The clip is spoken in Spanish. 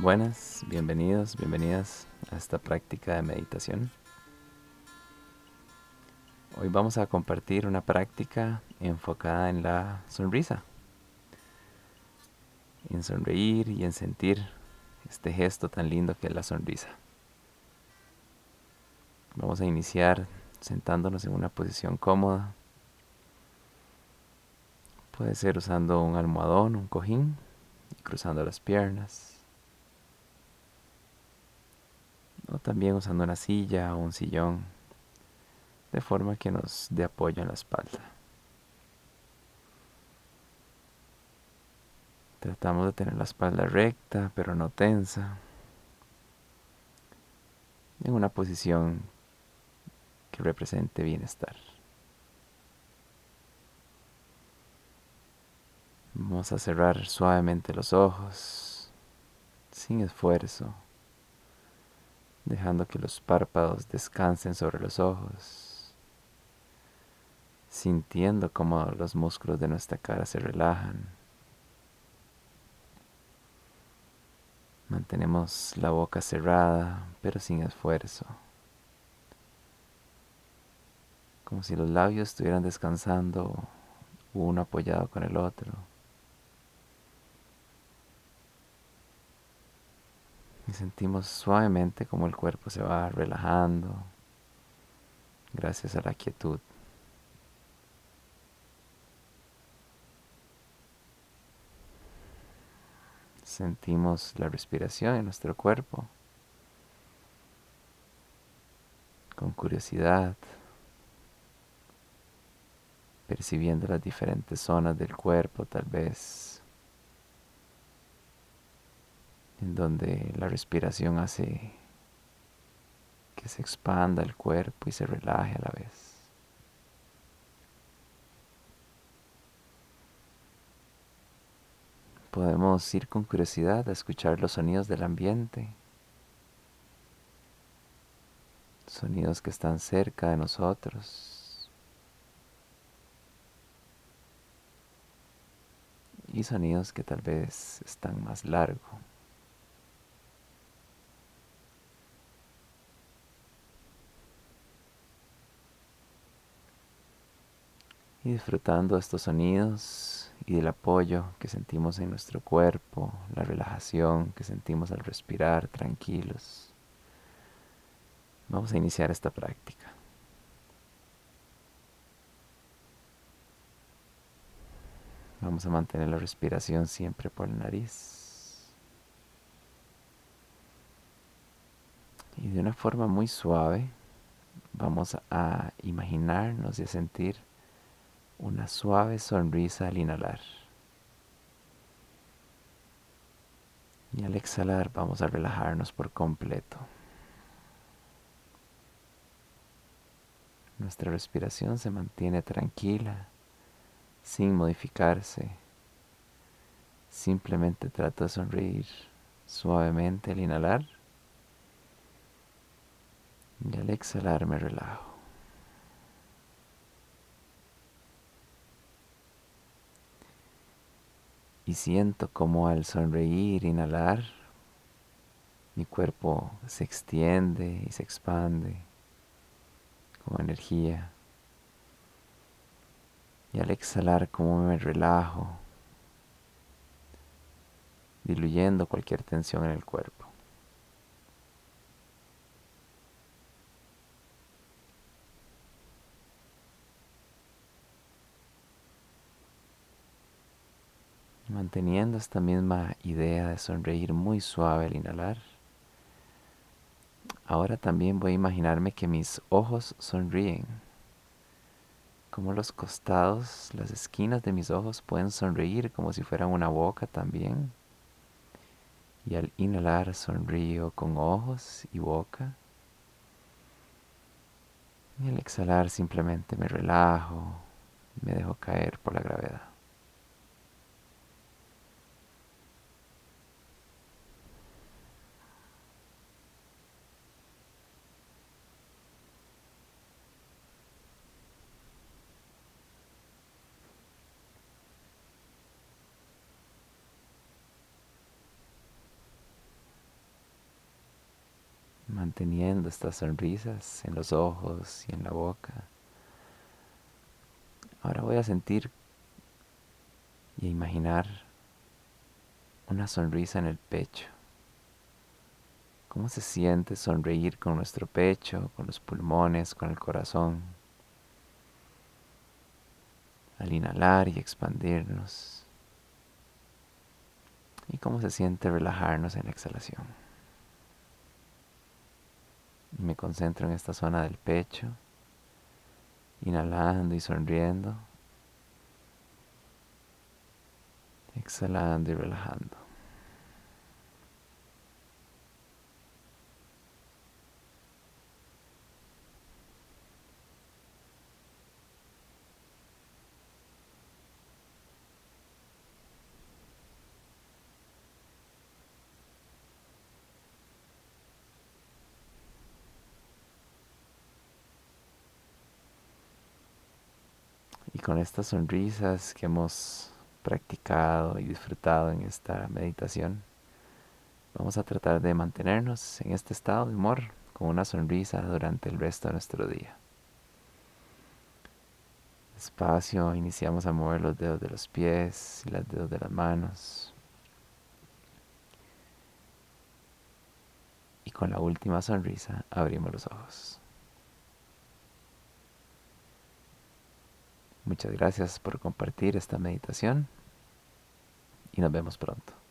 Buenas, bienvenidos, bienvenidas a esta práctica de meditación. Hoy vamos a compartir una práctica enfocada en la sonrisa, en sonreír y en sentir este gesto tan lindo que es la sonrisa. Vamos a iniciar sentándonos en una posición cómoda. Puede ser usando un almohadón, un cojín, y cruzando las piernas o también usando una silla o un sillón, de forma que nos dé apoyo en la espalda. Tratamos de tener la espalda recta, pero no tensa, en una posición que represente bienestar. Vamos a cerrar suavemente los ojos, sin esfuerzo dejando que los párpados descansen sobre los ojos, sintiendo cómo los músculos de nuestra cara se relajan. Mantenemos la boca cerrada, pero sin esfuerzo, como si los labios estuvieran descansando uno apoyado con el otro. Sentimos suavemente como el cuerpo se va relajando gracias a la quietud. Sentimos la respiración en nuestro cuerpo con curiosidad, percibiendo las diferentes zonas del cuerpo tal vez en donde la respiración hace que se expanda el cuerpo y se relaje a la vez. Podemos ir con curiosidad a escuchar los sonidos del ambiente, sonidos que están cerca de nosotros y sonidos que tal vez están más largos. Y disfrutando estos sonidos y del apoyo que sentimos en nuestro cuerpo, la relajación que sentimos al respirar tranquilos. Vamos a iniciar esta práctica. Vamos a mantener la respiración siempre por la nariz. Y de una forma muy suave vamos a imaginarnos y a sentir una suave sonrisa al inhalar. Y al exhalar vamos a relajarnos por completo. Nuestra respiración se mantiene tranquila, sin modificarse. Simplemente trato de sonreír suavemente al inhalar y al exhalar me relajo. Y siento como al sonreír, inhalar, mi cuerpo se extiende y se expande como energía. Y al exhalar como me relajo, diluyendo cualquier tensión en el cuerpo. Manteniendo esta misma idea de sonreír muy suave al inhalar. Ahora también voy a imaginarme que mis ojos sonríen, como los costados, las esquinas de mis ojos pueden sonreír como si fueran una boca también. Y al inhalar sonrío con ojos y boca. Y al exhalar simplemente me relajo, me dejo caer por la gravedad. Manteniendo estas sonrisas en los ojos y en la boca. Ahora voy a sentir y a imaginar una sonrisa en el pecho. ¿Cómo se siente sonreír con nuestro pecho, con los pulmones, con el corazón? Al inhalar y expandirnos. ¿Y cómo se siente relajarnos en la exhalación? Me concentro en esta zona del pecho, inhalando y sonriendo, exhalando y relajando. Y con estas sonrisas que hemos practicado y disfrutado en esta meditación, vamos a tratar de mantenernos en este estado de humor con una sonrisa durante el resto de nuestro día. Despacio iniciamos a mover los dedos de los pies y los dedos de las manos. Y con la última sonrisa abrimos los ojos. Muchas gracias por compartir esta meditación y nos vemos pronto.